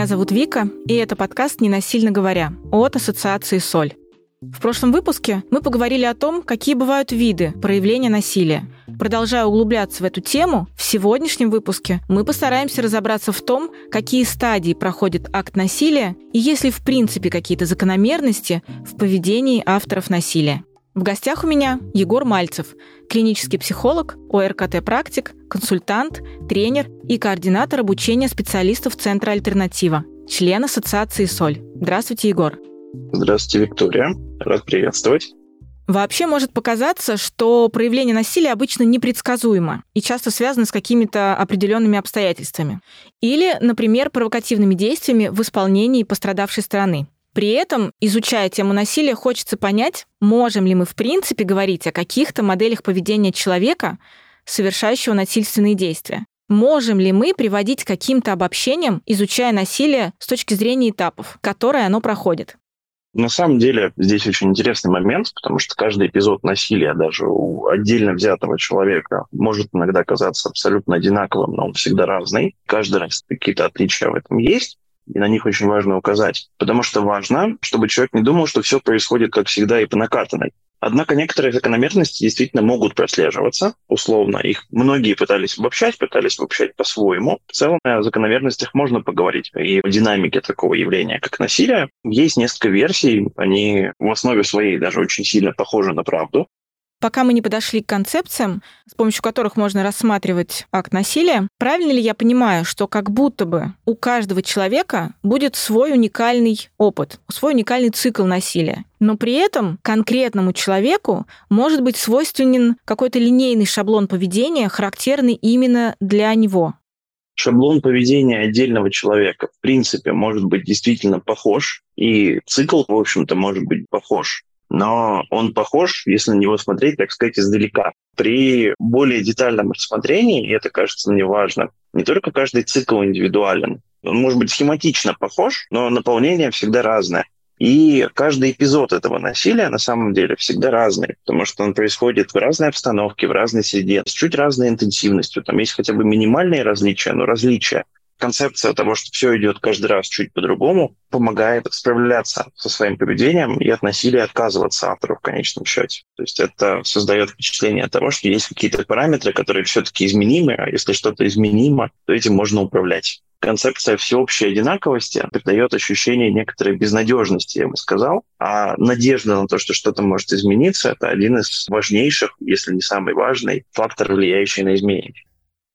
Меня зовут Вика, и это подкаст «Не насильно говоря» от Ассоциации «Соль». В прошлом выпуске мы поговорили о том, какие бывают виды проявления насилия. Продолжая углубляться в эту тему, в сегодняшнем выпуске мы постараемся разобраться в том, какие стадии проходит акт насилия и есть ли в принципе какие-то закономерности в поведении авторов насилия. В гостях у меня Егор Мальцев, клинический психолог, ОРКТ-практик, консультант, тренер и координатор обучения специалистов Центра «Альтернатива», член Ассоциации «Соль». Здравствуйте, Егор. Здравствуйте, Виктория. Рад приветствовать. Вообще может показаться, что проявление насилия обычно непредсказуемо и часто связано с какими-то определенными обстоятельствами. Или, например, провокативными действиями в исполнении пострадавшей стороны. При этом, изучая тему насилия, хочется понять, можем ли мы в принципе говорить о каких-то моделях поведения человека, совершающего насильственные действия. Можем ли мы приводить к каким-то обобщениям, изучая насилие с точки зрения этапов, которые оно проходит? На самом деле здесь очень интересный момент, потому что каждый эпизод насилия даже у отдельно взятого человека может иногда казаться абсолютно одинаковым, но он всегда разный. Каждый раз какие-то отличия в этом есть и на них очень важно указать. Потому что важно, чтобы человек не думал, что все происходит, как всегда, и по накатанной. Однако некоторые закономерности действительно могут прослеживаться, условно. Их многие пытались обобщать, пытались обобщать по-своему. В целом о закономерностях можно поговорить. И о динамике такого явления, как насилие. Есть несколько версий, они в основе своей даже очень сильно похожи на правду пока мы не подошли к концепциям, с помощью которых можно рассматривать акт насилия, правильно ли я понимаю, что как будто бы у каждого человека будет свой уникальный опыт, свой уникальный цикл насилия? но при этом конкретному человеку может быть свойственен какой-то линейный шаблон поведения, характерный именно для него. Шаблон поведения отдельного человека, в принципе, может быть действительно похож, и цикл, в общем-то, может быть похож но он похож, если на него смотреть, так сказать, издалека. При более детальном рассмотрении, и это кажется мне важно, не только каждый цикл индивидуален, он может быть схематично похож, но наполнение всегда разное. И каждый эпизод этого насилия на самом деле всегда разный, потому что он происходит в разной обстановке, в разной среде, с чуть разной интенсивностью. Там есть хотя бы минимальные различия, но различия концепция того, что все идет каждый раз чуть по-другому, помогает справляться со своим поведением и от насилия отказываться автору в конечном счете. То есть это создает впечатление того, что есть какие-то параметры, которые все-таки изменимы, а если что-то изменимо, то этим можно управлять. Концепция всеобщей одинаковости придает ощущение некоторой безнадежности, я бы сказал. А надежда на то, что что-то может измениться, это один из важнейших, если не самый важный фактор, влияющий на изменения.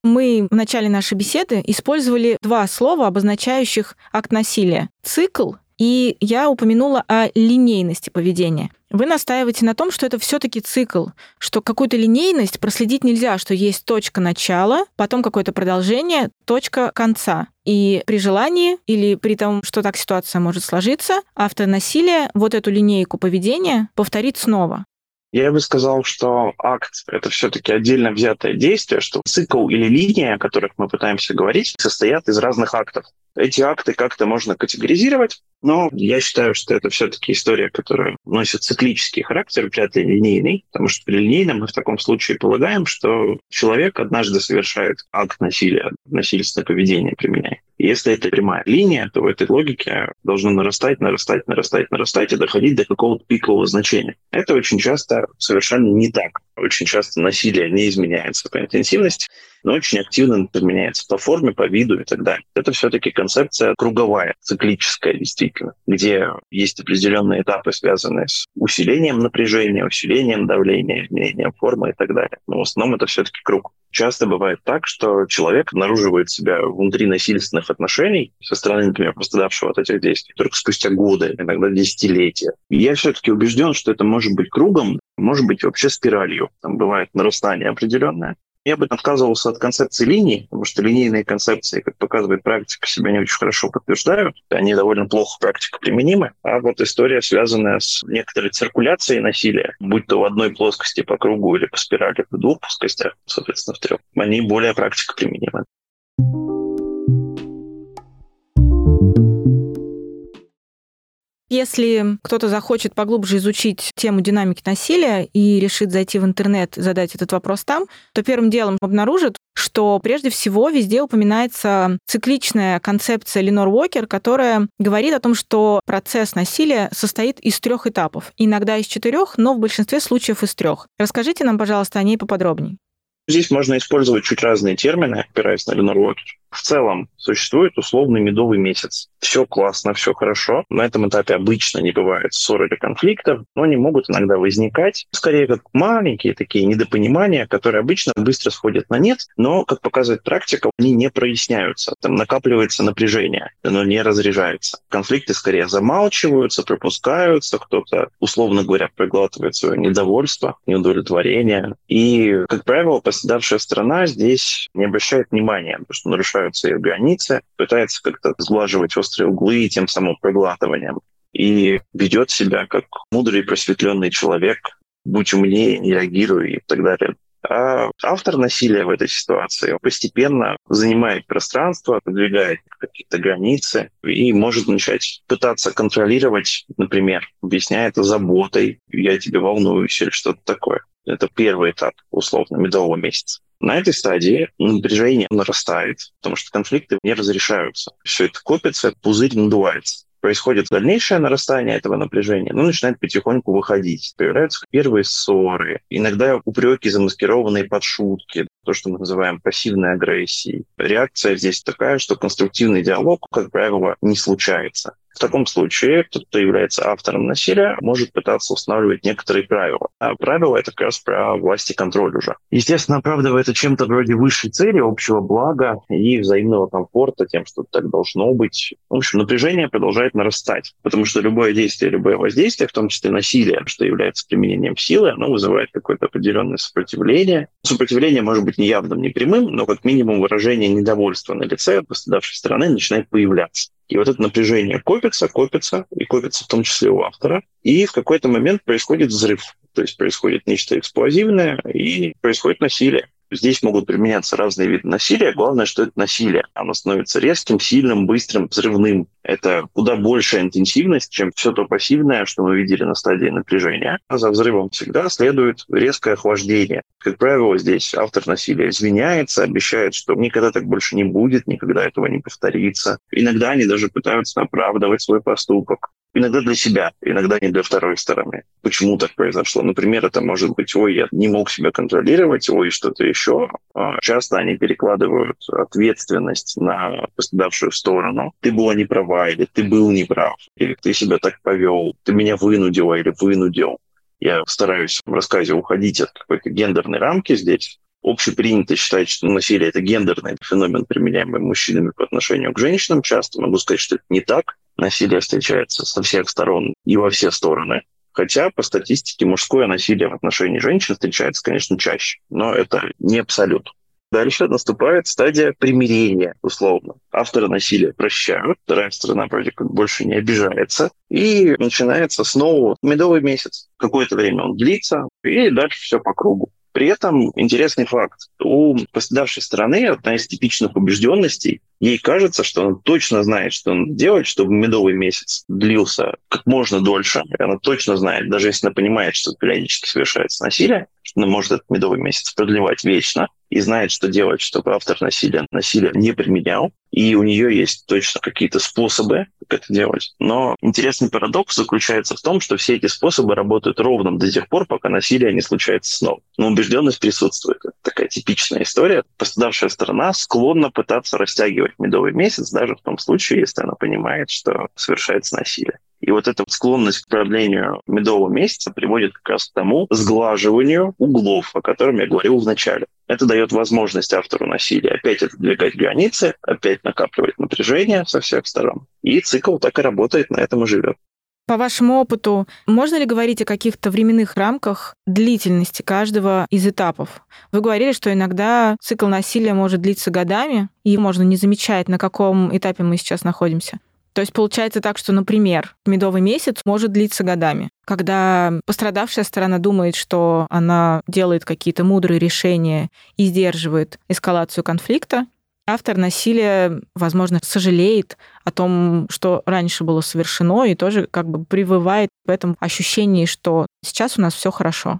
Мы в начале нашей беседы использовали два слова, обозначающих акт насилия. Цикл и я упомянула о линейности поведения. Вы настаиваете на том, что это все-таки цикл, что какую-то линейность проследить нельзя, что есть точка начала, потом какое-то продолжение, точка конца. И при желании или при том, что так ситуация может сложиться, автор насилия вот эту линейку поведения повторит снова. Я бы сказал, что акт — это все-таки отдельно взятое действие, что цикл или линия, о которых мы пытаемся говорить, состоят из разных актов. Эти акты как-то можно категоризировать, но я считаю, что это все-таки история, которая носит циклический характер, вряд ли линейный, потому что при линейном мы в таком случае полагаем, что человек однажды совершает акт насилия, насильственное поведение применяет. Если это прямая линия, то в этой логике должно нарастать, нарастать, нарастать, нарастать и доходить до какого-то пикового значения. Это очень часто совершенно не так. Очень часто насилие не изменяется по интенсивности, но очень активно изменяется по форме, по виду и так далее. Это все-таки концепция круговая, циклическая действительно, где есть определенные этапы, связанные с усилением напряжения, усилением давления, изменением формы и так далее. Но в основном это все-таки круг. Часто бывает так, что человек обнаруживает себя внутри насильственных отношений со стороны, например, пострадавшего от этих действий только спустя годы, иногда десятилетия. Я все-таки убежден, что это может быть кругом, может быть вообще спиралью. Там бывает нарастание определенное. Я бы отказывался от концепции линий, потому что линейные концепции, как показывает практика, себя не очень хорошо подтверждают. Они довольно плохо практика применимы. А вот история, связанная с некоторой циркуляцией насилия, будь то в одной плоскости по кругу или по спирали в двух плоскостях, соответственно, в трех, они более практика применимы. Если кто-то захочет поглубже изучить тему динамики насилия и решит зайти в интернет, задать этот вопрос там, то первым делом обнаружит, что прежде всего везде упоминается цикличная концепция Ленор Уокер, которая говорит о том, что процесс насилия состоит из трех этапов. Иногда из четырех, но в большинстве случаев из трех. Расскажите нам, пожалуйста, о ней поподробнее. Здесь можно использовать чуть разные термины, опираясь на Ленор Уокер. В целом существует условный медовый месяц. Все классно, все хорошо. На этом этапе обычно не бывает ссор или конфликтов, но они могут иногда возникать, скорее как маленькие такие недопонимания, которые обычно быстро сходят на нет, но, как показывает практика, они не проясняются. Там накапливается напряжение, оно не разряжается. Конфликты скорее замалчиваются, пропускаются, кто-то, условно говоря, проглатывает свое недовольство, неудовлетворение. И, как правило, пострадавшая страна здесь не обращает внимания, потому что нарушает нарушаются ее границы, пытается как-то сглаживать острые углы и тем самым проглатыванием. И ведет себя как мудрый просветленный человек, будь умнее, не реагируй и так далее. А автор насилия в этой ситуации постепенно занимает пространство, подвигает какие-то границы и может начать пытаться контролировать, например, объясняя это заботой, я тебе волнуюсь или что-то такое. Это первый этап, условно, медового месяца. На этой стадии напряжение нарастает, потому что конфликты не разрешаются. Все это копится, пузырь надувается происходит дальнейшее нарастание этого напряжения, ну, начинает потихоньку выходить. Появляются первые ссоры, иногда упреки, замаскированные под шутки, то, что мы называем пассивной агрессией. Реакция здесь такая, что конструктивный диалог, как правило, не случается. В таком случае тот, кто является автором насилия, может пытаться устанавливать некоторые правила. А правила — это как раз про власть и контроль уже. Естественно, оправдывая это чем-то вроде высшей цели, общего блага и взаимного комфорта, тем, что так должно быть. В общем, напряжение продолжает нарастать, потому что любое действие, любое воздействие, в том числе насилие, что является применением силы, оно вызывает какое-то определенное сопротивление. Сопротивление может быть не явным, не прямым, но как минимум выражение недовольства на лице пострадавшей стороны начинает появляться. И вот это напряжение копится, копится, и копится в том числе у автора. И в какой-то момент происходит взрыв. То есть происходит нечто эксплозивное, и происходит насилие. Здесь могут применяться разные виды насилия. Главное, что это насилие. Оно становится резким, сильным, быстрым, взрывным. Это куда большая интенсивность, чем все то пассивное, что мы видели на стадии напряжения. А за взрывом всегда следует резкое охлаждение. Как правило, здесь автор насилия извиняется, обещает, что никогда так больше не будет, никогда этого не повторится. Иногда они даже пытаются оправдывать свой поступок иногда для себя, иногда не для второй стороны. Почему так произошло? Например, это может быть, ой, я не мог себя контролировать, ой, что-то еще. А часто они перекладывают ответственность на пострадавшую сторону. Ты была не права, или ты был неправ, или ты себя так повел, ты меня вынудила или вынудил. Я стараюсь в рассказе уходить от какой-то гендерной рамки здесь, общепринято считать, что насилие – это гендерный феномен, применяемый мужчинами по отношению к женщинам. Часто могу сказать, что это не так насилие встречается со всех сторон и во все стороны. Хотя по статистике мужское насилие в отношении женщин встречается, конечно, чаще, но это не абсолют. Дальше наступает стадия примирения, условно. Авторы насилия прощают, вторая сторона вроде как больше не обижается, и начинается снова медовый месяц. Какое-то время он длится, и дальше все по кругу. При этом интересный факт. У пострадавшей стороны одна из типичных убежденностей Ей кажется, что она точно знает, что надо делать, чтобы медовый месяц длился как можно дольше. И она точно знает, даже если она понимает, что периодически совершается насилие, что она может этот медовый месяц продлевать вечно и знает, что делать, чтобы автор насилия насилие не применял. И у нее есть точно какие-то способы, как это делать. Но интересный парадокс заключается в том, что все эти способы работают ровно до тех пор, пока насилие не случается снова. Но убежденность присутствует. Это такая типичная история. Пострадавшая сторона склонна пытаться растягивать медовый месяц, даже в том случае, если она понимает, что совершается насилие. И вот эта склонность к продлению медового месяца приводит как раз к тому сглаживанию углов, о котором я говорил в начале. Это дает возможность автору насилия опять отодвигать границы, опять накапливать напряжение со всех сторон. И цикл так и работает, на этом и живет. По вашему опыту, можно ли говорить о каких-то временных рамках длительности каждого из этапов? Вы говорили, что иногда цикл насилия может длиться годами, и можно не замечать, на каком этапе мы сейчас находимся. То есть получается так, что, например, медовый месяц может длиться годами. Когда пострадавшая сторона думает, что она делает какие-то мудрые решения и сдерживает эскалацию конфликта, автор насилия, возможно, сожалеет о том, что раньше было совершено, и тоже как бы привывает в этом ощущении, что сейчас у нас все хорошо.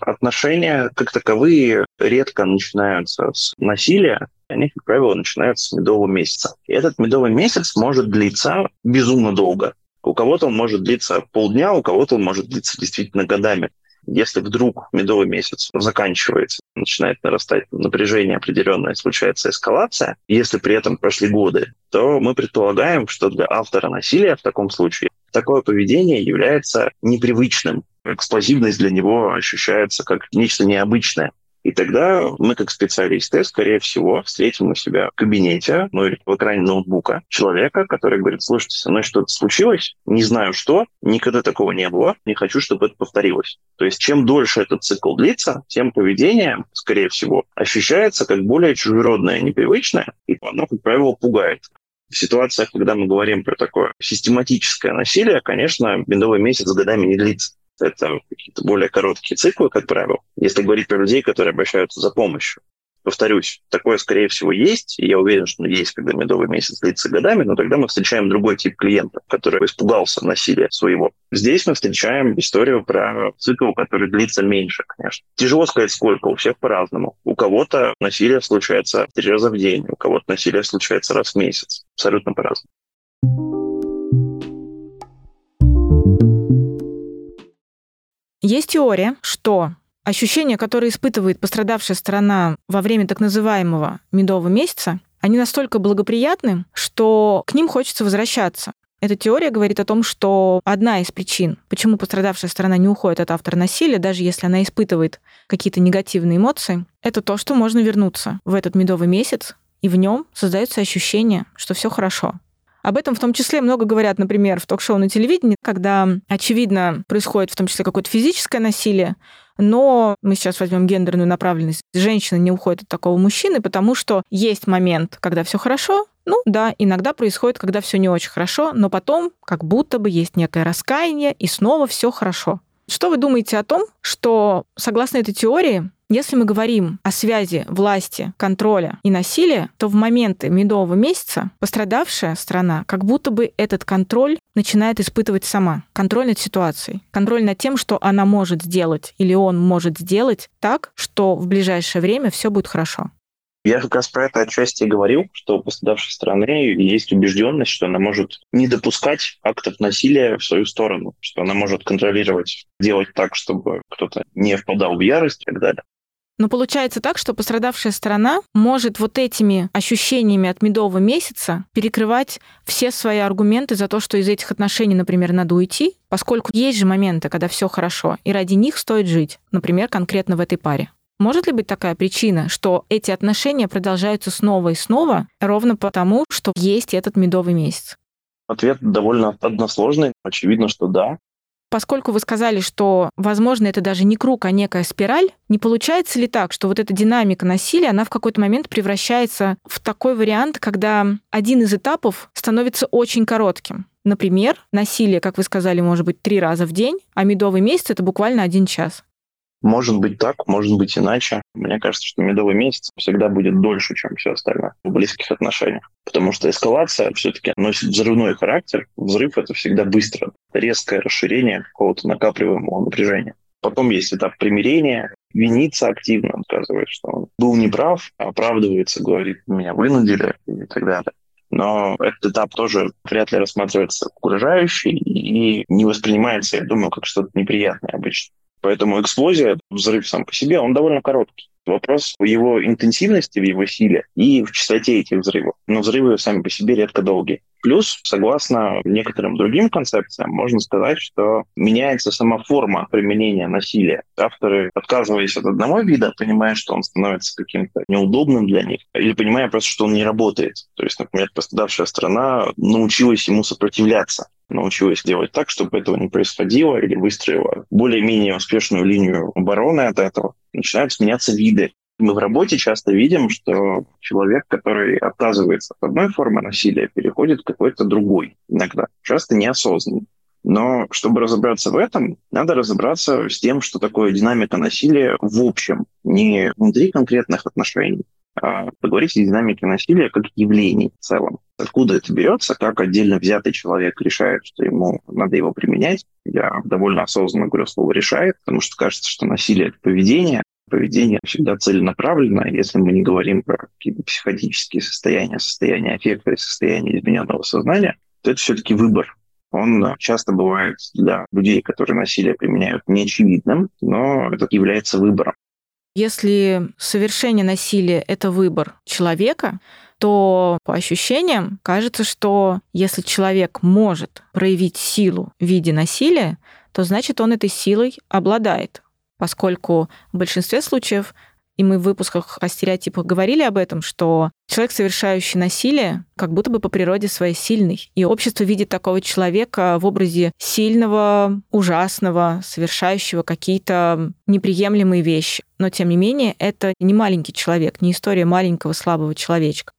Отношения как таковые редко начинаются с насилия, они, как правило, начинаются с медового месяца. И этот медовый месяц может длиться безумно долго. У кого-то он может длиться полдня, у кого-то он может длиться действительно годами. Если вдруг медовый месяц заканчивается, начинает нарастать напряжение определенное, случается эскалация, если при этом прошли годы, то мы предполагаем, что для автора насилия в таком случае такое поведение является непривычным. Эксплозивность для него ощущается как нечто необычное. И тогда мы, как специалисты, скорее всего, встретим у себя в кабинете, ну или в экране ноутбука человека, который говорит, слушайте, со мной что-то случилось, не знаю что, никогда такого не было, не хочу, чтобы это повторилось. То есть чем дольше этот цикл длится, тем поведение, скорее всего, ощущается как более чужеродное, непривычное, и оно, как правило, пугает. В ситуациях, когда мы говорим про такое систематическое насилие, конечно, медовый месяц годами не длится. Это какие-то более короткие циклы, как правило, если говорить про людей, которые обращаются за помощью. Повторюсь, такое, скорее всего, есть, и я уверен, что есть, когда медовый месяц длится годами, но тогда мы встречаем другой тип клиента, который испугался насилия своего. Здесь мы встречаем историю про цикл, который длится меньше, конечно. Тяжело сказать, сколько, у всех по-разному. У кого-то насилие случается три раза в день, у кого-то насилие случается раз в месяц. Абсолютно по-разному. Есть теория, что ощущения, которые испытывает пострадавшая сторона во время так называемого медового месяца, они настолько благоприятны, что к ним хочется возвращаться. Эта теория говорит о том, что одна из причин, почему пострадавшая сторона не уходит от автора насилия, даже если она испытывает какие-то негативные эмоции, это то, что можно вернуться в этот медовый месяц, и в нем создается ощущение, что все хорошо. Об этом в том числе много говорят, например, в ток-шоу на телевидении, когда, очевидно, происходит в том числе какое-то физическое насилие, но мы сейчас возьмем гендерную направленность. Женщина не уходит от такого мужчины, потому что есть момент, когда все хорошо, ну да, иногда происходит, когда все не очень хорошо, но потом как будто бы есть некое раскаяние, и снова все хорошо. Что вы думаете о том, что, согласно этой теории, если мы говорим о связи власти, контроля и насилия, то в моменты медового месяца пострадавшая страна как будто бы этот контроль начинает испытывать сама. Контроль над ситуацией. Контроль над тем, что она может сделать или он может сделать так, что в ближайшее время все будет хорошо. Я как раз про это отчасти говорил, что у пострадавшей стороны есть убежденность, что она может не допускать актов насилия в свою сторону, что она может контролировать, делать так, чтобы кто-то не впадал в ярость и так далее. Но получается так, что пострадавшая сторона может вот этими ощущениями от медового месяца перекрывать все свои аргументы за то, что из этих отношений, например, надо уйти, поскольку есть же моменты, когда все хорошо, и ради них стоит жить, например, конкретно в этой паре. Может ли быть такая причина, что эти отношения продолжаются снова и снова ровно потому, что есть этот медовый месяц? Ответ довольно односложный. Очевидно, что да. Поскольку вы сказали, что, возможно, это даже не круг, а некая спираль, не получается ли так, что вот эта динамика насилия, она в какой-то момент превращается в такой вариант, когда один из этапов становится очень коротким? Например, насилие, как вы сказали, может быть три раза в день, а медовый месяц — это буквально один час. Может быть так, может быть иначе. Мне кажется, что медовый месяц всегда будет дольше, чем все остальное в близких отношениях. Потому что эскалация все-таки носит взрывной характер. Взрыв — это всегда быстро. Резкое расширение какого-то накапливаемого напряжения. Потом есть этап примирения, винится активно, отказывает, что он был неправ, оправдывается, говорит, меня вынудили и так далее. Но этот этап тоже вряд ли рассматривается угрожающий и не воспринимается, я думаю, как что-то неприятное обычно. Поэтому эксплозия, взрыв сам по себе, он довольно короткий. Вопрос в его интенсивности, в его силе и в частоте этих взрывов. Но взрывы сами по себе редко долгие. Плюс, согласно некоторым другим концепциям, можно сказать, что меняется сама форма применения насилия. Авторы, отказываясь от одного вида, понимая, что он становится каким-то неудобным для них, или понимая просто, что он не работает. То есть, например, пострадавшая страна научилась ему сопротивляться научилась делать так, чтобы этого не происходило, или выстроила более-менее успешную линию обороны от этого, начинают сменяться виды мы в работе часто видим, что человек, который отказывается от одной формы насилия, переходит к какой-то другой иногда, часто неосознанно. Но чтобы разобраться в этом, надо разобраться с тем, что такое динамика насилия в общем, не внутри конкретных отношений, а поговорить о динамике насилия как явлении в целом. Откуда это берется, как отдельно взятый человек решает, что ему надо его применять. Я довольно осознанно говорю слово «решает», потому что кажется, что насилие — это поведение, поведение всегда целенаправленно. Если мы не говорим про какие-то психотические состояния, состояние аффекта и состояние измененного сознания, то это все-таки выбор. Он часто бывает для людей, которые насилие применяют, неочевидным, но это является выбором. Если совершение насилия — это выбор человека, то по ощущениям кажется, что если человек может проявить силу в виде насилия, то значит он этой силой обладает, поскольку в большинстве случаев и мы в выпусках о стереотипах говорили об этом, что человек, совершающий насилие, как будто бы по природе своей сильный. И общество видит такого человека в образе сильного, ужасного, совершающего какие-то неприемлемые вещи. Но, тем не менее, это не маленький человек, не история маленького слабого человечка.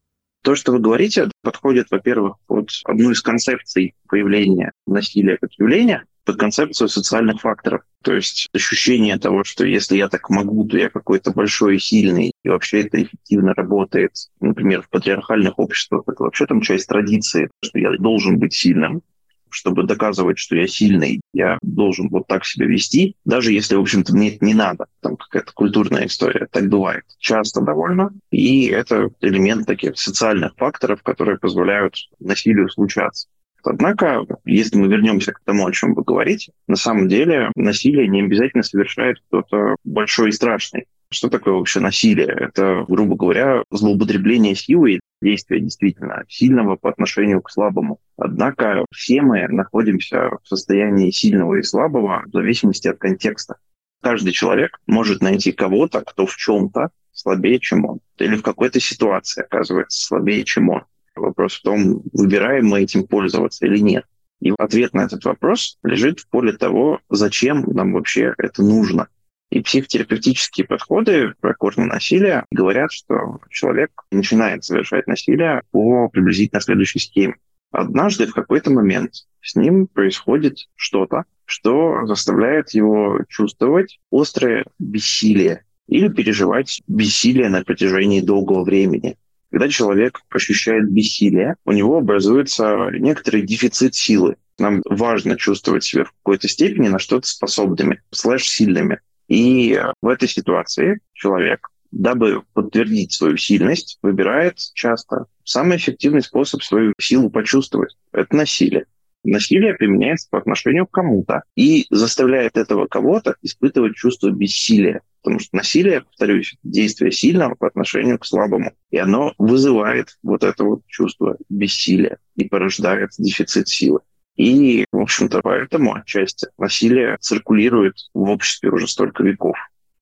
То, что вы говорите, подходит, во-первых, под одну из концепций появления насилия как явления, под концепцию социальных факторов. То есть ощущение того, что если я так могу, то я какой-то большой и сильный, и вообще это эффективно работает. Например, в патриархальных обществах это вообще там часть традиции, что я должен быть сильным, чтобы доказывать, что я сильный, я должен вот так себя вести, даже если, в общем-то, мне это не надо. Там какая-то культурная история. Так бывает. Часто довольно. И это элемент таких социальных факторов, которые позволяют насилию случаться. Однако, если мы вернемся к тому, о чем вы говорите, на самом деле насилие не обязательно совершает кто-то большой и страшный. Что такое вообще насилие? Это, грубо говоря, злоупотребление силой, действия действительно сильного по отношению к слабому. Однако все мы находимся в состоянии сильного и слабого в зависимости от контекста. Каждый человек может найти кого-то, кто в чем-то слабее, чем он. Или в какой-то ситуации оказывается слабее, чем он. Вопрос в том, выбираем мы этим пользоваться или нет. И ответ на этот вопрос лежит в поле того, зачем нам вообще это нужно. И психотерапевтические подходы про корни насилия говорят, что человек начинает совершать насилие по приблизительно следующей схеме. Однажды в какой-то момент с ним происходит что-то, что заставляет его чувствовать острое бессилие или переживать бессилие на протяжении долгого времени. Когда человек ощущает бессилие, у него образуется некоторый дефицит силы. Нам важно чувствовать себя в какой-то степени на что-то способными, слэш-сильными. И в этой ситуации человек, дабы подтвердить свою сильность, выбирает часто самый эффективный способ свою силу почувствовать. Это насилие. Насилие применяется по отношению к кому-то и заставляет этого кого-то испытывать чувство бессилия. Потому что насилие, повторюсь, действие сильного по отношению к слабому. И оно вызывает вот это вот чувство бессилия и порождает дефицит силы. И, в общем-то, поэтому отчасти насилие циркулирует в обществе уже столько веков.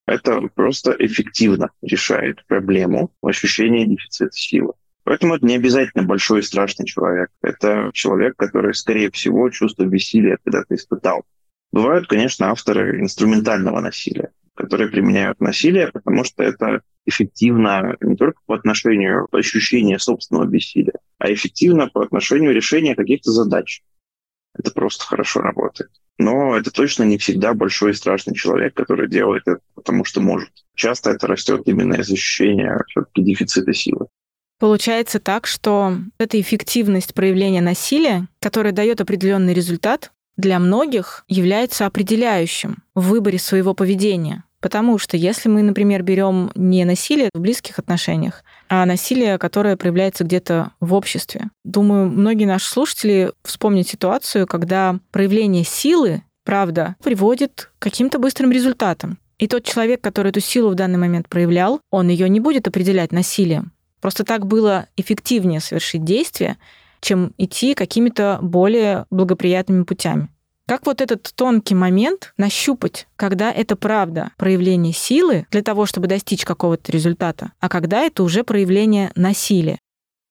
Это просто эффективно решает проблему ощущения дефицита силы. Поэтому это не обязательно большой и страшный человек. Это человек, который, скорее всего, чувство бессилия когда-то испытал. Бывают, конечно, авторы инструментального насилия которые применяют насилие, потому что это эффективно не только по отношению ощущения собственного бессилия, а эффективно по отношению решения каких-то задач. Это просто хорошо работает. Но это точно не всегда большой и страшный человек, который делает это, потому что может. Часто это растет именно из ощущения все-таки дефицита силы. Получается так, что эта эффективность проявления насилия, которая дает определенный результат, для многих является определяющим в выборе своего поведения. Потому что если мы, например, берем не насилие в близких отношениях, а насилие, которое проявляется где-то в обществе. Думаю, многие наши слушатели вспомнят ситуацию, когда проявление силы, правда, приводит к каким-то быстрым результатам. И тот человек, который эту силу в данный момент проявлял, он ее не будет определять насилием. Просто так было эффективнее совершить действие, чем идти какими-то более благоприятными путями. Как вот этот тонкий момент нащупать, когда это правда проявление силы для того, чтобы достичь какого-то результата, а когда это уже проявление насилия?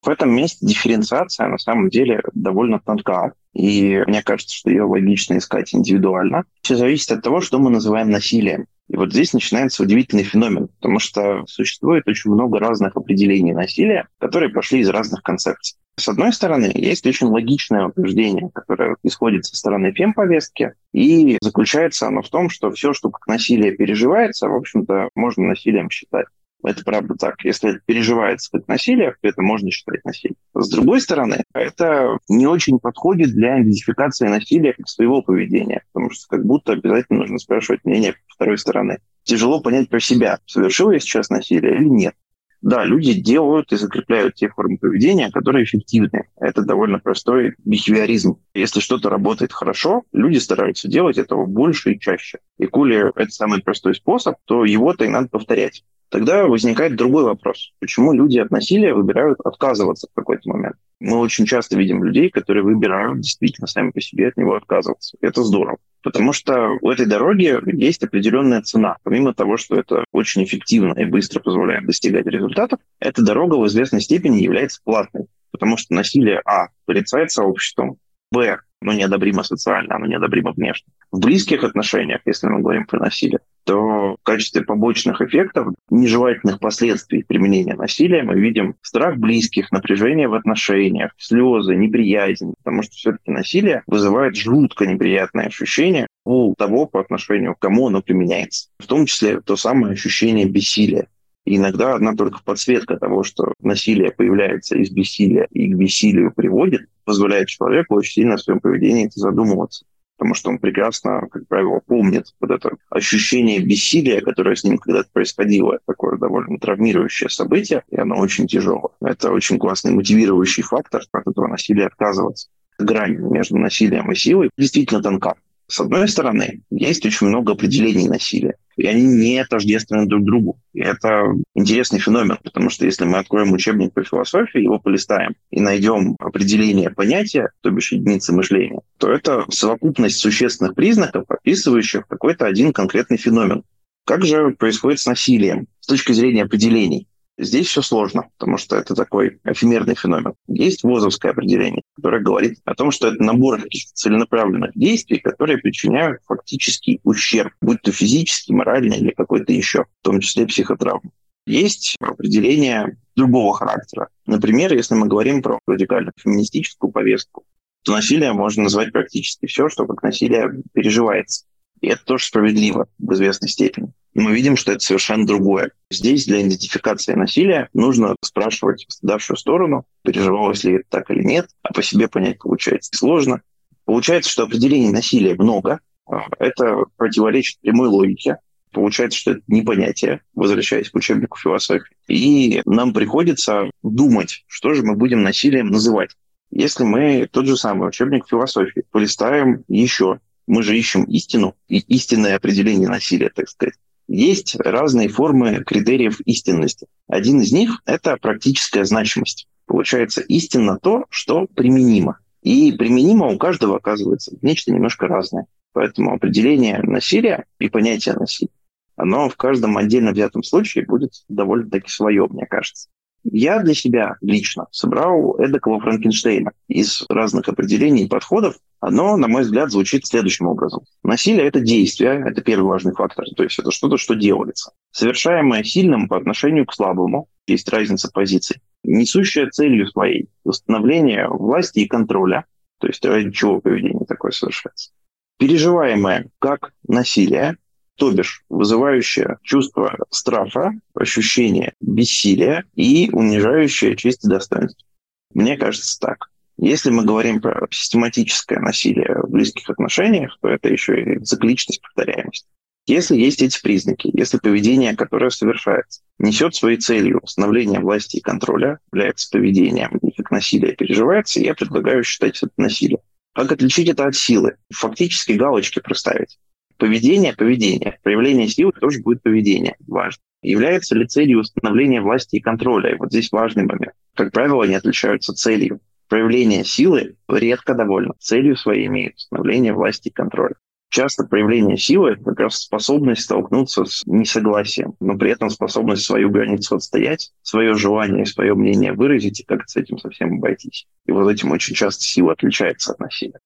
В этом месте дифференциация на самом деле довольно тонка. И мне кажется, что ее логично искать индивидуально. Все зависит от того, что мы называем насилием. И вот здесь начинается удивительный феномен, потому что существует очень много разных определений насилия, которые пошли из разных концепций. С одной стороны, есть очень логичное утверждение, которое исходит со стороны фемповестки, и заключается оно в том, что все, что как насилие переживается, в общем-то, можно насилием считать. Это правда так. Если переживается как насилие, то это можно считать насилием. С другой стороны, это не очень подходит для идентификации насилия как своего поведения, потому что как будто обязательно нужно спрашивать мнение второй стороны. Тяжело понять про себя, совершил я сейчас насилие или нет. Да, люди делают и закрепляют те формы поведения, которые эффективны. Это довольно простой бихевиоризм. Если что-то работает хорошо, люди стараются делать этого больше и чаще. И коли это самый простой способ, то его-то и надо повторять. Тогда возникает другой вопрос. Почему люди от насилия выбирают отказываться в какой-то момент? Мы очень часто видим людей, которые выбирают действительно сами по себе от него отказываться. Это здорово. Потому что у этой дороги есть определенная цена. Помимо того, что это очень эффективно и быстро позволяет достигать результатов, эта дорога в известной степени является платной. Потому что насилие, а, порицается обществом, б, оно неодобримо социально, оно неодобримо внешне. В близких отношениях, если мы говорим про насилие, то в качестве побочных эффектов, нежелательных последствий применения насилия мы видим страх близких, напряжение в отношениях, слезы, неприязнь, потому что все-таки насилие вызывает жутко неприятное ощущение у того, по отношению к кому оно применяется. В том числе то самое ощущение бессилия. Иногда одна только подсветка того, что насилие появляется из бессилия и к бессилию приводит, позволяет человеку очень сильно в своем поведении задумываться потому что он прекрасно, как правило, помнит вот это ощущение бессилия, которое с ним когда-то происходило. Это такое довольно травмирующее событие, и оно очень тяжелое. Это очень классный мотивирующий фактор от этого насилия отказываться. Грань между насилием и силой действительно тонка. С одной стороны, есть очень много определений насилия, и они не тождественны друг другу. И это интересный феномен, потому что если мы откроем учебник по философии, его полистаем и найдем определение понятия, то бишь единицы мышления, то это совокупность существенных признаков, описывающих какой-то один конкретный феномен. Как же происходит с насилием с точки зрения определений? Здесь все сложно, потому что это такой эфемерный феномен. Есть ВОЗовское определение, которое говорит о том, что это набор целенаправленных действий, которые причиняют фактический ущерб, будь то физический, моральный или какой-то еще, в том числе психотравму. Есть определение другого характера. Например, если мы говорим про радикально феминистическую повестку, то насилие можно назвать практически все, что как насилие переживается. И это тоже справедливо в известной степени. Мы видим, что это совершенно другое. Здесь для идентификации насилия нужно спрашивать пострадавшую сторону, переживалось ли это так или нет, а по себе понять получается сложно. Получается, что определений насилия много. А, это противоречит прямой логике. Получается, что это не понятие, возвращаясь к учебнику философии. И нам приходится думать, что же мы будем насилием называть. Если мы тот же самый учебник философии полистаем еще, мы же ищем истину и истинное определение насилия, так сказать. Есть разные формы критериев истинности. Один из них – это практическая значимость. Получается, истинно то, что применимо. И применимо у каждого оказывается нечто немножко разное. Поэтому определение насилия и понятие насилия, оно в каждом отдельно взятом случае будет довольно-таки свое, мне кажется. Я для себя лично собрал эдакого Франкенштейна из разных определений и подходов. Оно, на мой взгляд, звучит следующим образом. Насилие – это действие, это первый важный фактор, то есть это что-то, что делается. Совершаемое сильным по отношению к слабому, есть разница позиций, несущая целью своей установление власти и контроля, то есть ради чего поведение такое совершается. Переживаемое как насилие, то бишь вызывающее чувство страха, ощущение бессилия и унижающее честь и достоинство. Мне кажется так. Если мы говорим про систематическое насилие в близких отношениях, то это еще и цикличность, повторяемость. Если есть эти признаки, если поведение, которое совершается, несет своей целью установление власти и контроля, является поведением, и как насилие переживается, я предлагаю считать это насилием. Как отличить это от силы? Фактически галочки проставить. Поведение – поведение. Проявление силы тоже будет поведение. Важно. Является ли целью установления власти и контроля? И вот здесь важный момент. Как правило, они отличаются целью. Проявление силы редко довольно. Целью своей имеет установление власти и контроля. Часто проявление силы – это как раз способность столкнуться с несогласием, но при этом способность свою границу отстоять, свое желание и свое мнение выразить и как-то с этим совсем обойтись. И вот этим очень часто сила отличается от насилия.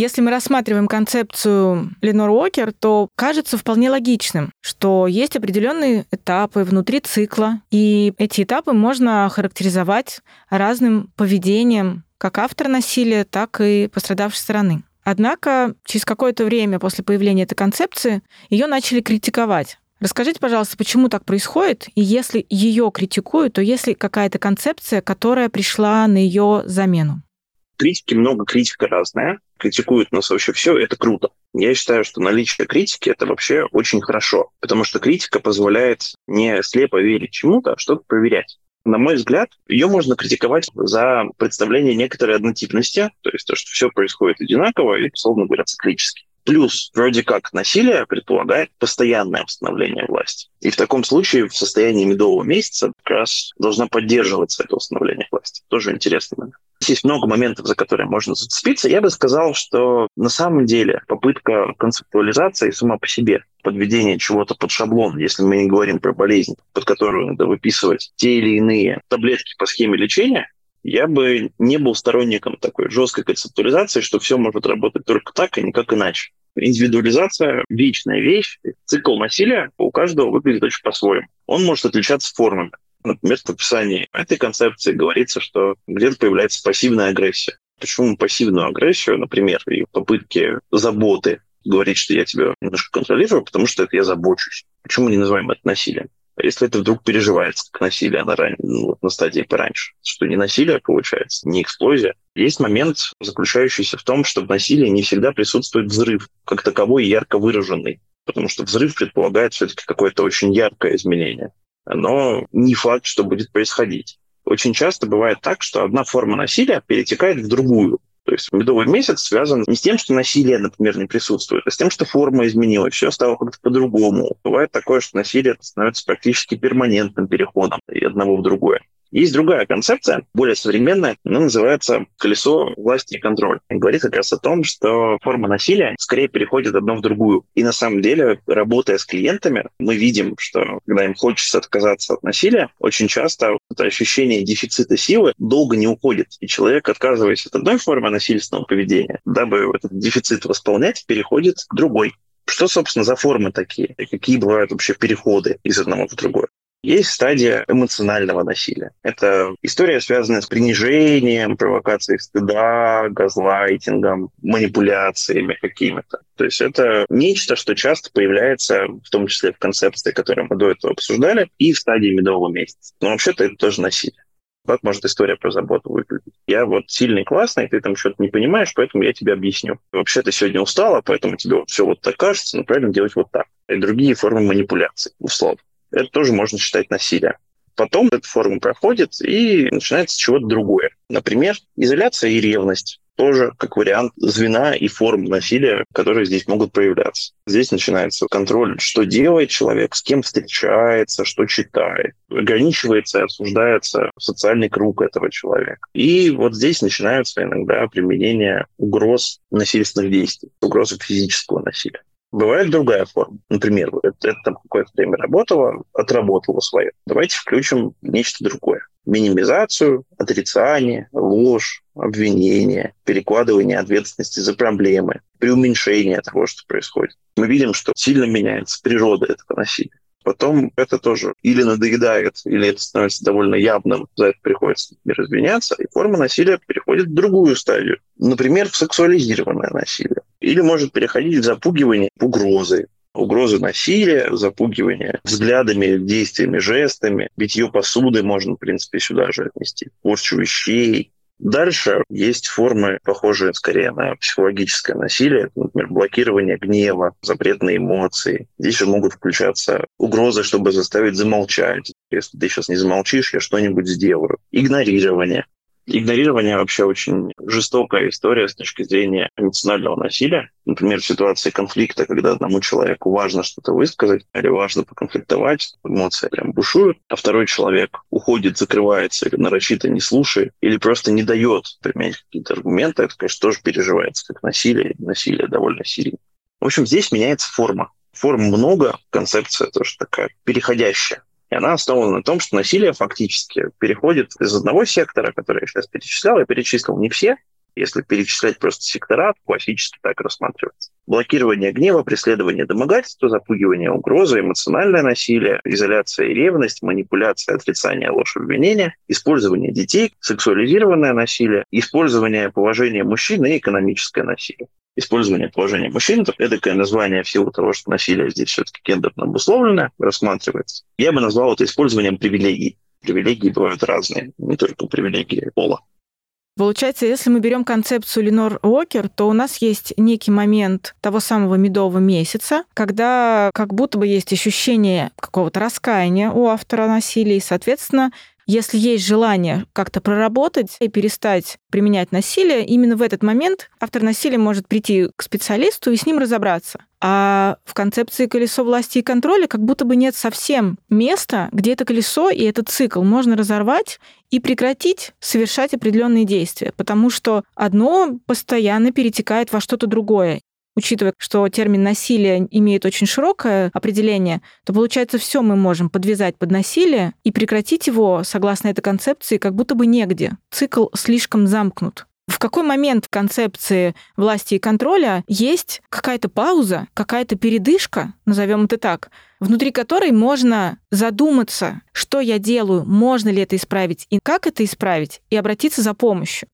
Если мы рассматриваем концепцию Ленор Уокер, то кажется вполне логичным, что есть определенные этапы внутри цикла, и эти этапы можно характеризовать разным поведением как автора насилия, так и пострадавшей стороны. Однако через какое-то время после появления этой концепции ее начали критиковать. Расскажите, пожалуйста, почему так происходит, и если ее критикуют, то есть ли какая-то концепция, которая пришла на ее замену? Критики много, критика разная. Критикуют нас вообще все, это круто. Я считаю, что наличие критики – это вообще очень хорошо, потому что критика позволяет не слепо верить чему-то, а что-то проверять. На мой взгляд, ее можно критиковать за представление некоторой однотипности, то есть то, что все происходит одинаково и, условно говоря, циклически. Плюс, вроде как, насилие предполагает постоянное восстановление власти. И в таком случае в состоянии медового месяца как раз должна поддерживаться это восстановление власти. Тоже интересный момент. Есть много моментов, за которые можно зацепиться. Я бы сказал, что на самом деле попытка концептуализации сама по себе, подведение чего-то под шаблон, если мы не говорим про болезнь, под которую надо выписывать те или иные таблетки по схеме лечения, я бы не был сторонником такой жесткой концептуализации, что все может работать только так, а никак иначе. Индивидуализация – вечная вещь. Цикл насилия у каждого выглядит очень по-своему. Он может отличаться формами. Например, в описании этой концепции говорится, что где-то появляется пассивная агрессия. Почему пассивную агрессию, например, и попытки заботы говорить, что я тебя немножко контролирую, потому что это я забочусь. Почему не называем это насилием? Если это вдруг переживается как насилие на, ран... ну, на стадии пораньше, что не насилие получается, не эксплозия. Есть момент, заключающийся в том, что в насилии не всегда присутствует взрыв, как таковой ярко выраженный. Потому что взрыв предполагает все-таки какое-то очень яркое изменение но не факт, что будет происходить. Очень часто бывает так, что одна форма насилия перетекает в другую. То есть медовый месяц связан не с тем, что насилие, например, не присутствует, а с тем, что форма изменилась, все стало как-то по-другому. Бывает такое, что насилие становится практически перманентным переходом из одного в другое. Есть другая концепция, более современная, она называется «колесо власти и контроля». И говорит как раз о том, что форма насилия скорее переходит одно в другую. И на самом деле, работая с клиентами, мы видим, что когда им хочется отказаться от насилия, очень часто это ощущение дефицита силы долго не уходит. И человек, отказываясь от одной формы насильственного поведения, дабы этот дефицит восполнять, переходит к другой. Что, собственно, за формы такие? И какие бывают вообще переходы из одного в другое? Есть стадия эмоционального насилия. Это история, связанная с принижением, провокацией стыда, газлайтингом, манипуляциями какими-то. То есть это нечто, что часто появляется, в том числе в концепции, которую мы до этого обсуждали, и в стадии медового месяца. Но вообще-то это тоже насилие. Как может история про заботу выглядеть? Я вот сильный, классный, ты там что-то не понимаешь, поэтому я тебе объясню. Вообще ты сегодня устала, поэтому тебе вот все вот так кажется, но правильно делать вот так. И другие формы манипуляции, условно это тоже можно считать насилием. Потом эта форма проходит, и начинается чего-то другое. Например, изоляция и ревность тоже как вариант звена и форм насилия, которые здесь могут проявляться. Здесь начинается контроль, что делает человек, с кем встречается, что читает. Ограничивается и осуждается социальный круг этого человека. И вот здесь начинаются иногда применение угроз насильственных действий, угрозы физического насилия. Бывает другая форма. Например, это, это там какое-то время работало, отработало свое. Давайте включим нечто другое. Минимизацию, отрицание, ложь, обвинение, перекладывание ответственности за проблемы, преуменьшение того, что происходит. Мы видим, что сильно меняется природа этого насилия. Потом это тоже или надоедает, или это становится довольно явным, за это приходится извиняться, и форма насилия переходит в другую стадию. Например, в сексуализированное насилие. Или может переходить в запугивание угрозы, угрозы насилия, запугивание взглядами, действиями, жестами. Битье посуды можно, в принципе, сюда же отнести. Порчу вещей, Дальше есть формы, похожие скорее на психологическое насилие, например, блокирование гнева, запретные эмоции. Здесь же могут включаться угрозы, чтобы заставить замолчать. Если ты сейчас не замолчишь, я что-нибудь сделаю. Игнорирование. Игнорирование вообще очень жестокая история с точки зрения эмоционального насилия. Например, в ситуации конфликта, когда одному человеку важно что-то высказать или важно поконфликтовать, эмоции прям бушуют, а второй человек уходит, закрывается или нарочито не слушает, или просто не дает применять какие-то аргументы, это, конечно, тоже переживается как насилие, насилие довольно сильно. В общем, здесь меняется форма. Форм много, концепция тоже такая переходящая. И она основана на том, что насилие фактически переходит из одного сектора, который я сейчас перечислял, я перечислил не все, если перечислять просто сектора, классически так рассматривается. Блокирование гнева, преследование домогательства, запугивание угрозы, эмоциональное насилие, изоляция и ревность, манипуляция, отрицание, ложь, обвинения, использование детей, сексуализированное насилие, использование положения мужчин и экономическое насилие. Использование положения мужчин. Это эдакое название в силу того, что насилие здесь все-таки гендерно обусловленное рассматривается. Я бы назвал это использованием привилегий. Привилегии бывают разные, не только привилегии пола. Получается, если мы берем концепцию Ленор Уокер, то у нас есть некий момент того самого медового месяца, когда как будто бы есть ощущение какого-то раскаяния у автора насилия, и, соответственно, если есть желание как-то проработать и перестать применять насилие, именно в этот момент автор насилия может прийти к специалисту и с ним разобраться. А в концепции колесо власти и контроля как будто бы нет совсем места, где это колесо и этот цикл можно разорвать и прекратить совершать определенные действия, потому что одно постоянно перетекает во что-то другое учитывая, что термин насилие имеет очень широкое определение, то получается все мы можем подвязать под насилие и прекратить его, согласно этой концепции, как будто бы негде. Цикл слишком замкнут. В какой момент в концепции власти и контроля есть какая-то пауза, какая-то передышка, назовем это так, внутри которой можно задуматься, что я делаю, можно ли это исправить и как это исправить, и обратиться за помощью.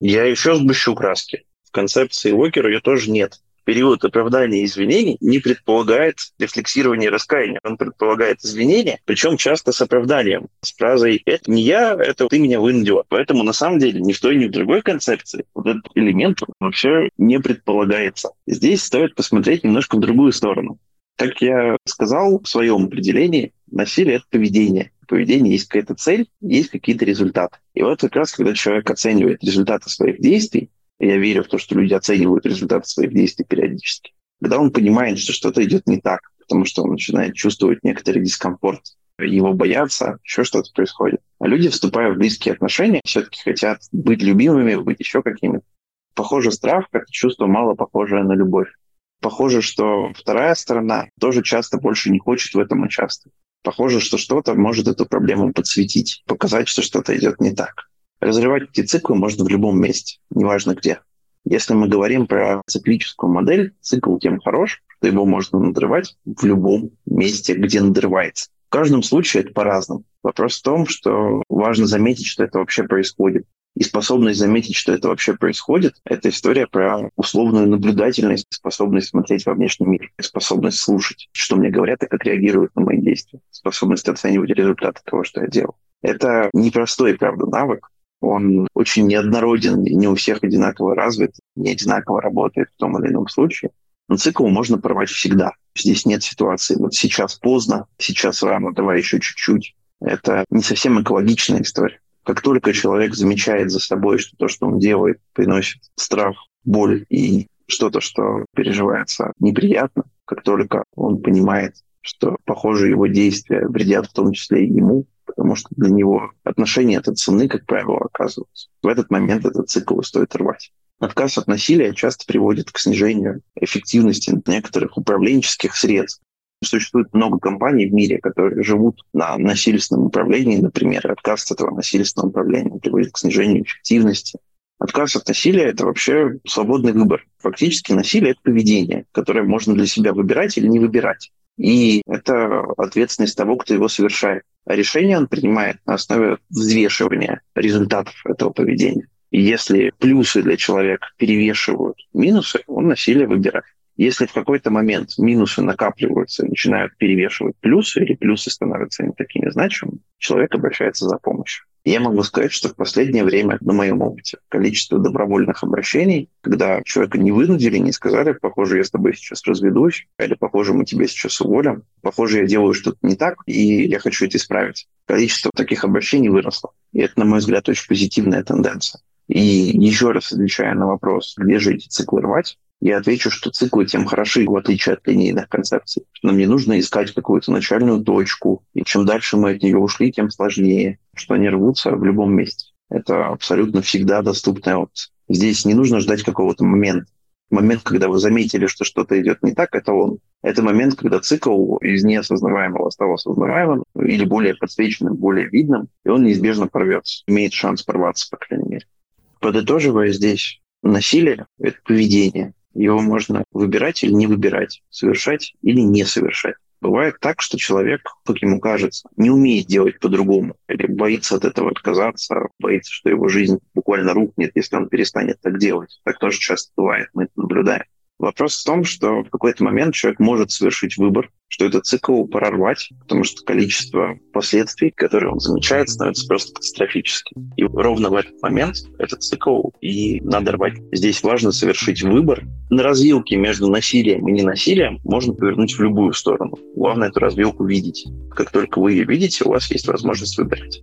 Я еще сгущу краски. В концепции Уокера ее тоже нет период оправдания и извинений не предполагает рефлексирование раскаяния. Он предполагает извинения, причем часто с оправданием. С фразой «это не я, это ты меня вынудила». Поэтому на самом деле ни в той, ни в другой концепции вот этот элемент вообще не предполагается. Здесь стоит посмотреть немножко в другую сторону. Как я сказал в своем определении, насилие — это поведение. В поведении есть какая-то цель, есть какие-то результаты. И вот как раз, когда человек оценивает результаты своих действий, я верю в то, что люди оценивают результаты своих действий периодически. Когда он понимает, что что-то идет не так, потому что он начинает чувствовать некоторый дискомфорт, его боятся, еще что-то происходит. А люди, вступая в близкие отношения, все-таки хотят быть любимыми, быть еще какими-то. Похоже, страх – это чувство мало похожее на любовь. Похоже, что вторая сторона тоже часто больше не хочет в этом участвовать. Похоже, что что-то может эту проблему подсветить, показать, что что-то идет не так. Разрывать эти циклы можно в любом месте, неважно где. Если мы говорим про циклическую модель, цикл тем хорош, что его можно надрывать в любом месте, где надрывается. В каждом случае это по-разному. Вопрос в том, что важно заметить, что это вообще происходит. И способность заметить, что это вообще происходит, это история про условную наблюдательность, способность смотреть во внешний мир, способность слушать, что мне говорят и как реагируют на мои действия, способность оценивать результаты того, что я делал. Это непростой, правда, навык, он очень неоднороден, не у всех одинаково развит, не одинаково работает в том или ином случае. Но цикл можно порвать всегда. Здесь нет ситуации, вот сейчас поздно, сейчас рано, давай еще чуть-чуть. Это не совсем экологичная история. Как только человек замечает за собой, что то, что он делает, приносит страх, боль и что-то, что переживается неприятно, как только он понимает, что, похоже, его действия вредят в том числе и ему, потому что для него отношения это цены, как правило, оказываются. В этот момент этот цикл стоит рвать. Отказ от насилия часто приводит к снижению эффективности некоторых управленческих средств. Существует много компаний в мире, которые живут на насильственном управлении, например, отказ от этого насильственного управления приводит к снижению эффективности. Отказ от насилия – это вообще свободный выбор. Фактически насилие – это поведение, которое можно для себя выбирать или не выбирать. И это ответственность того, кто его совершает. Решение он принимает на основе взвешивания результатов этого поведения. И если плюсы для человека перевешивают минусы, он насилие выбирает. Если в какой-то момент минусы накапливаются начинают перевешивать плюсы, или плюсы становятся не такими значимыми, человек обращается за помощью. Я могу сказать, что в последнее время, на моем опыте, количество добровольных обращений, когда человека не вынудили, не сказали, похоже, я с тобой сейчас разведусь, или похоже, мы тебя сейчас уволим, похоже, я делаю что-то не так, и я хочу это исправить. Количество таких обращений выросло. И это, на мой взгляд, очень позитивная тенденция. И еще раз отвечая на вопрос, где же эти циклы рвать, я отвечу, что циклы тем хороши, в отличие от линейных концепций. Нам не нужно искать какую-то начальную точку, и чем дальше мы от нее ушли, тем сложнее, что они рвутся в любом месте. Это абсолютно всегда доступная опция. Здесь не нужно ждать какого-то момента. Момент, когда вы заметили, что что-то идет не так, это он. Это момент, когда цикл из неосознаваемого стал осознаваемым или более подсвеченным, более видным, и он неизбежно порвется. Имеет шанс порваться, по крайней мере. Подытоживая здесь, насилие — это поведение. Его можно выбирать или не выбирать, совершать или не совершать. Бывает так, что человек, как ему кажется, не умеет делать по-другому, или боится от этого отказаться, боится, что его жизнь буквально рухнет, если он перестанет так делать. Так тоже часто бывает, мы это наблюдаем. Вопрос в том, что в какой-то момент человек может совершить выбор, что этот цикл пора рвать, потому что количество последствий, которые он замечает, становится просто катастрофическим. И ровно в этот момент этот цикл и надо рвать. Здесь важно совершить выбор. На развилке между насилием и ненасилием можно повернуть в любую сторону. Главное эту развилку видеть. Как только вы ее видите, у вас есть возможность выбирать.